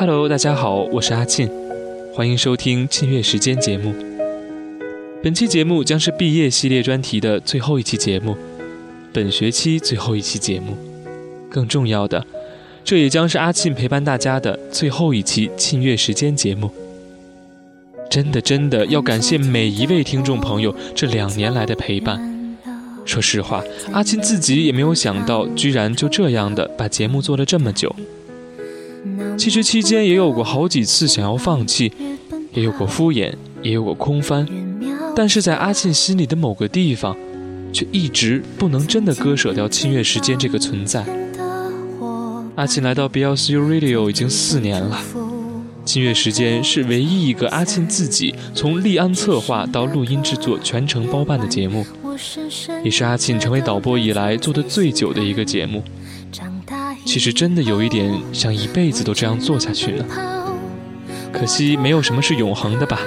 Hello，大家好，我是阿庆，欢迎收听庆月时间节目。本期节目将是毕业系列专题的最后一期节目，本学期最后一期节目。更重要的，这也将是阿庆陪伴大家的最后一期庆月时间节目。真的，真的要感谢每一位听众朋友这两年来的陪伴。说实话，阿庆自己也没有想到，居然就这样的把节目做了这么久。其实期间也有过好几次想要放弃，也有过敷衍，也有过空翻，但是在阿庆心里的某个地方，却一直不能真的割舍掉清月时间这个存在。阿庆来到 BLCU Radio 已经四年了，清月时间是唯一一个阿庆自己从立案策划到录音制作全程包办的节目。也是阿庆成为导播以来做的最久的一个节目。其实真的有一点想一辈子都这样做下去了。可惜没有什么是永恒的吧。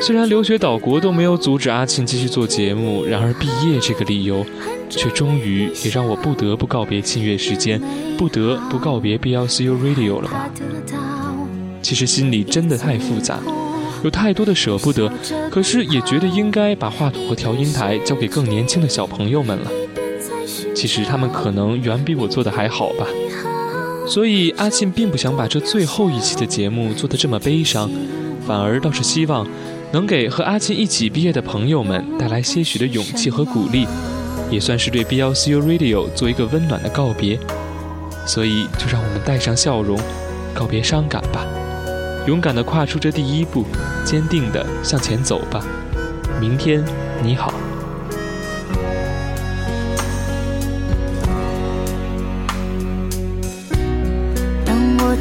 虽然留学岛国都没有阻止阿庆继续做节目，然而毕业这个理由，却终于也让我不得不告别庆月时间，不得不告别 BLCU Radio 了吧？其实心里真的太复杂。有太多的舍不得，可是也觉得应该把话筒和调音台交给更年轻的小朋友们了。其实他们可能远比我做的还好吧。所以阿庆并不想把这最后一期的节目做得这么悲伤，反而倒是希望能给和阿庆一起毕业的朋友们带来些许的勇气和鼓励，也算是对 BLCU Radio 做一个温暖的告别。所以就让我们带上笑容，告别伤感吧。勇敢地跨出这第一步，坚定地向前走吧。明天你好。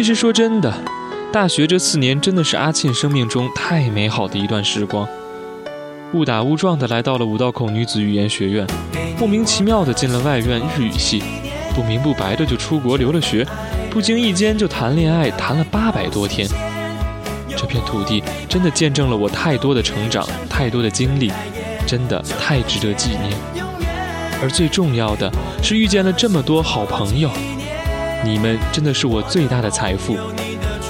其实说真的，大学这四年真的是阿庆生命中太美好的一段时光。误打误撞的来到了五道口女子语言学院，莫名其妙的进了外院日语系，不明不白的就出国留了学，不经意间就谈恋爱谈了八百多天。这片土地真的见证了我太多的成长，太多的经历，真的太值得纪念。而最重要的是遇见了这么多好朋友。你们真的是我最大的财富，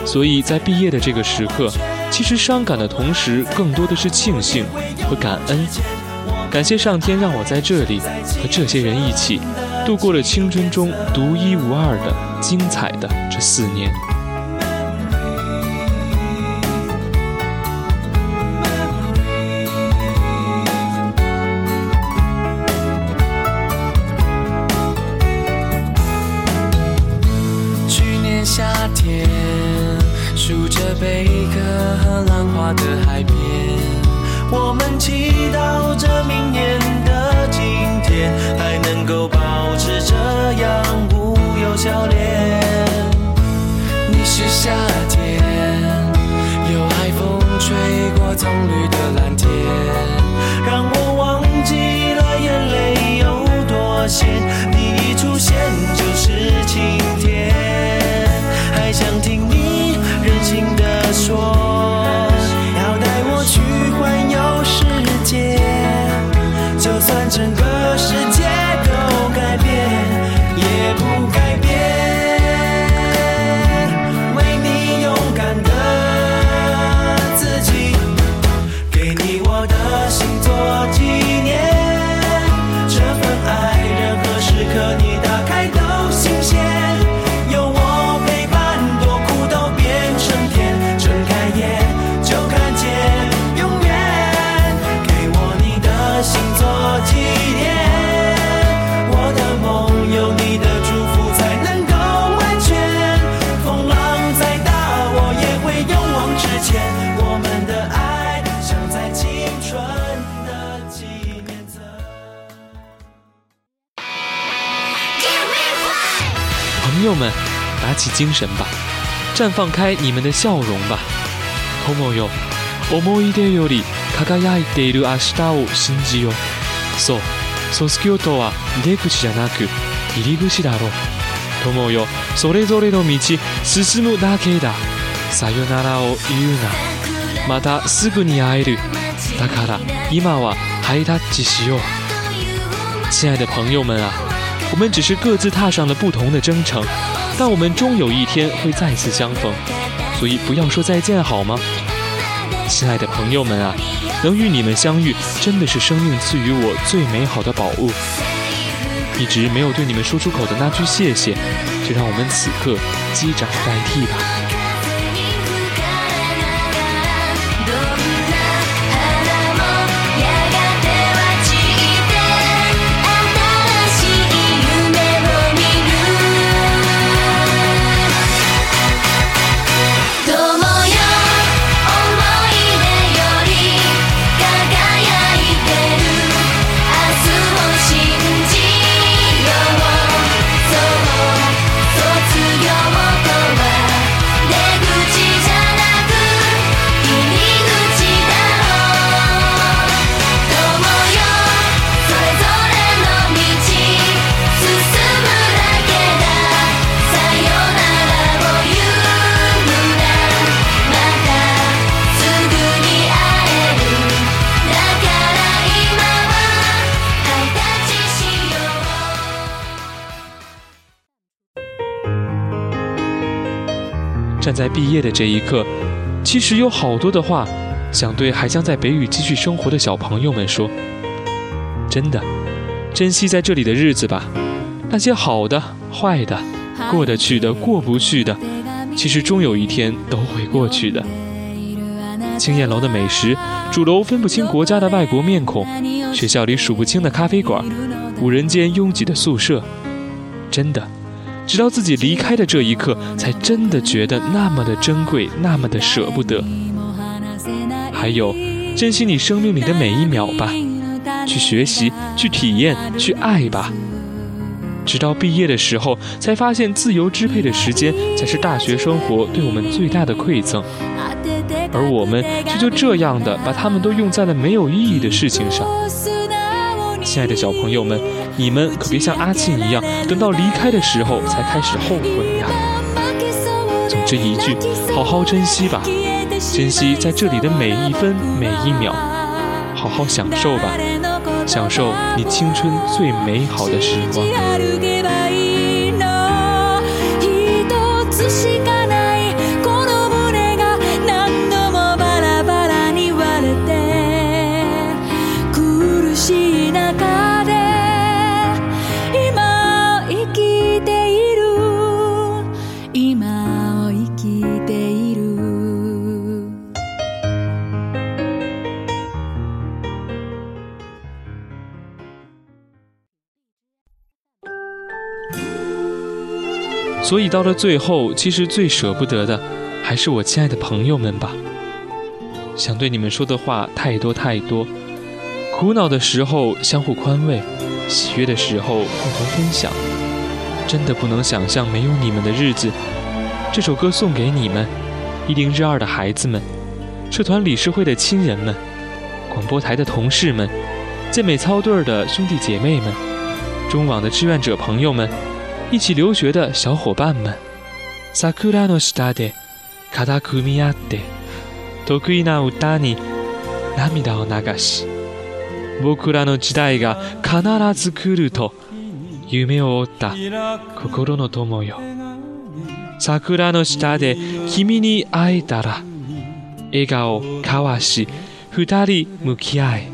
所以在毕业的这个时刻，其实伤感的同时，更多的是庆幸和感恩。感谢上天让我在这里和这些人一起，度过了青春中独一无二的精彩的这四年。笑脸。你是夏天，有海风吹过葱绿的蓝天，让我忘记了眼泪有多咸。你一出现。打起精神吧，绽放开你们的笑容吧。友よ、思い出より輝いている明日を信じよう。そう、卒業とは出口じゃなく入り口だろう。友よ、それぞれの道進むだけだ。さよならを言うな。またすぐに会える。だから今はハイタッチしよう。亲爱的朋友们啊，我们只是各自踏上了不同的征程， 但我们终有一天会再次相逢，所以不要说再见好吗？亲爱的朋友们啊，能与你们相遇，真的是生命赐予我最美好的宝物。一直没有对你们说出口的那句谢谢，就让我们此刻击掌代替吧。在毕业的这一刻，其实有好多的话想对还将在北语继续生活的小朋友们说。真的，珍惜在这里的日子吧。那些好的、坏的、过得去的、过不去的，其实终有一天都会过去的。青燕楼的美食，主楼分不清国家的外国面孔，学校里数不清的咖啡馆，五人间拥挤的宿舍，真的。直到自己离开的这一刻，才真的觉得那么的珍贵，那么的舍不得。还有，珍惜你生命里的每一秒吧，去学习，去体验，去爱吧。直到毕业的时候，才发现自由支配的时间才是大学生活对我们最大的馈赠，而我们却就这样的把它们都用在了没有意义的事情上。亲爱的小朋友们，你们可别像阿庆一样，等到离开的时候才开始后悔呀。总之一句，好好珍惜吧，珍惜在这里的每一分每一秒，好好享受吧，享受你青春最美好的时光。所以到了最后，其实最舍不得的，还是我亲爱的朋友们吧。想对你们说的话太多太多，苦恼的时候相互宽慰，喜悦的时候共同分享。真的不能想象没有你们的日子。这首歌送给你们，一零日二的孩子们，社团理事会的亲人们，广播台的同事们，健美操队的兄弟姐妹们，中网的志愿者朋友们，一起留学的小伙伴们。桜の下で肩組み合って得意な歌に涙を流し僕らの時代が必ず来ると夢を追った心の友よ桜の下で君に会えたら笑顔交わし二人向き合い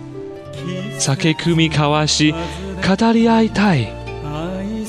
酒酌み交わし語り合いたい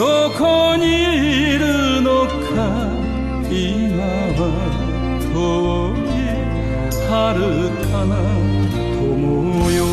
どこにいるのか今は遠い遥かな友よ。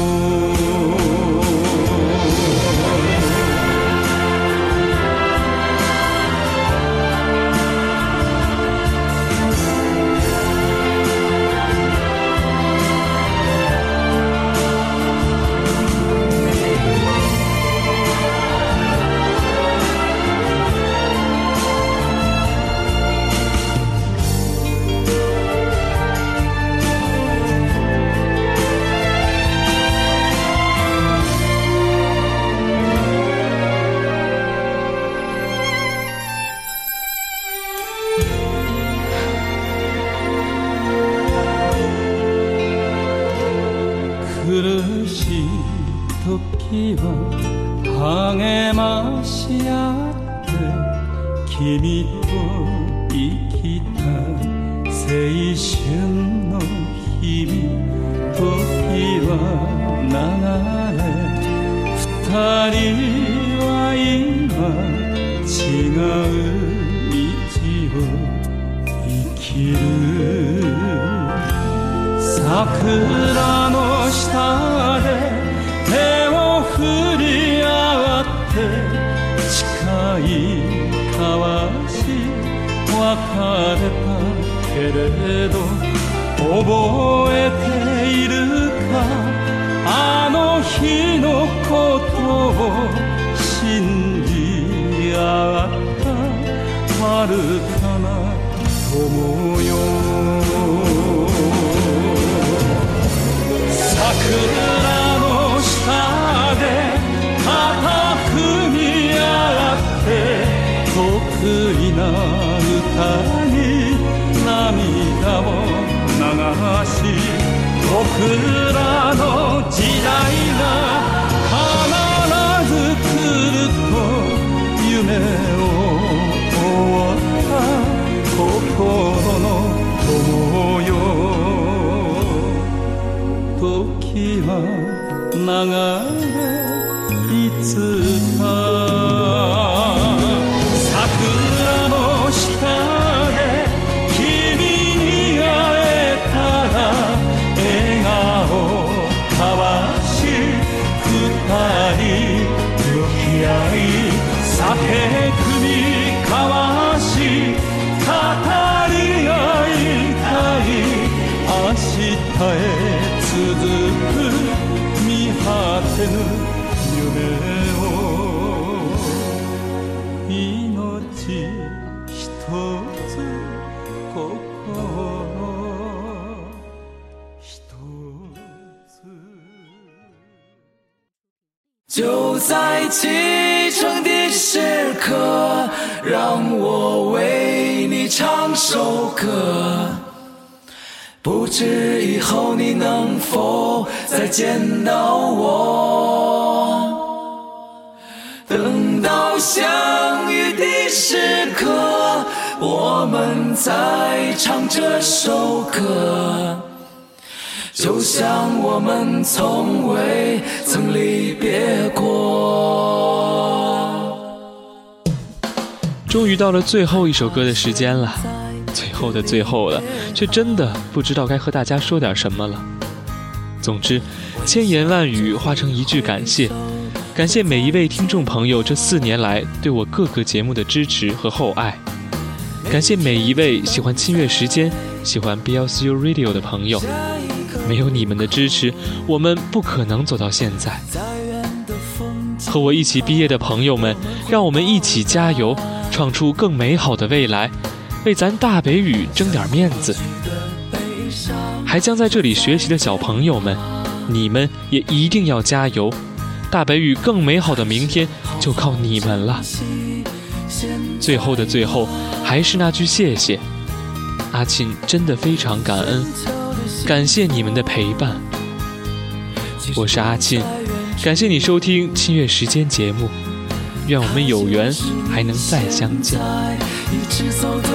は今違う道を生きる桜の下で手を振り合って誓い交わし別れたけれど覚えているかあの日のことを信じ合った遥かな友よ桜の下で肩組み合って得意な歌に涙を流し僕ら時は流れいつか。在启程的时刻，让我为你唱首歌。不知以后你能否再见到我？等到相遇的时刻，我们再唱这首歌。就像我们从未曾离别过。终于到了最后一首歌的时间了，最后的最后了，却真的不知道该和大家说点什么了。总之，千言万语化成一句感谢，感谢每一位听众朋友这四年来对我各个节目的支持和厚爱，感谢每一位喜欢清月时间、喜欢 BLCU Radio 的朋友，没有你们的支持，我们不可能走到现在。和我一起毕业的朋友们，让我们一起加油，创出更美好的未来，为咱大北语争点面子。还将在这里学习的小朋友们，你们也一定要加油！大北语更美好的明天就靠你们了。最后的最后，还是那句谢谢，阿庆真的非常感恩，感谢你们的陪伴。我是阿庆，感谢你收听《七月时间》节目，愿我们有缘还能再相见。启程的